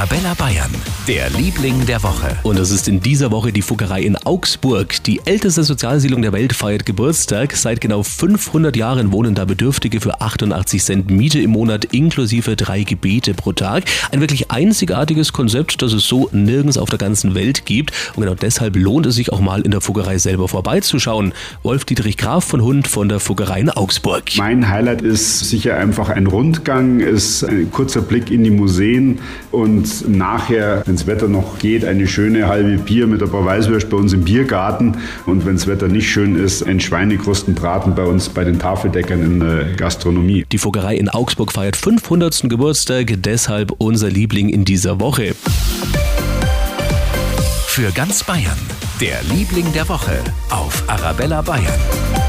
Arabella Bayern, der Liebling der Woche. Und das ist in dieser Woche die Fuggerei in Augsburg. Die älteste Sozialsiedlung der Welt feiert Geburtstag. Seit genau 500 Jahren wohnen da Bedürftige für 88 Cent Miete im Monat inklusive drei Gebete pro Tag. Ein wirklich einzigartiges Konzept, das es so nirgends auf der ganzen Welt gibt. Und genau deshalb lohnt es sich auch mal in der Fuggerei selber vorbeizuschauen. Wolf Dietrich Graf von Hund von der Fuggerei in Augsburg. Mein Highlight ist sicher einfach ein Rundgang, ist ein kurzer Blick in die Museen und nachher, wenn das Wetter noch geht, eine schöne halbe Bier mit ein paar Weißwürst bei uns im Biergarten und wenn das Wetter nicht schön ist, ein Schweinekrustenbraten bei uns bei den Tafeldeckern in der Gastronomie. Die Fuggerei in Augsburg feiert 500. Geburtstag, deshalb unser Liebling in dieser Woche. Für ganz Bayern, der Liebling der Woche auf Arabella Bayern.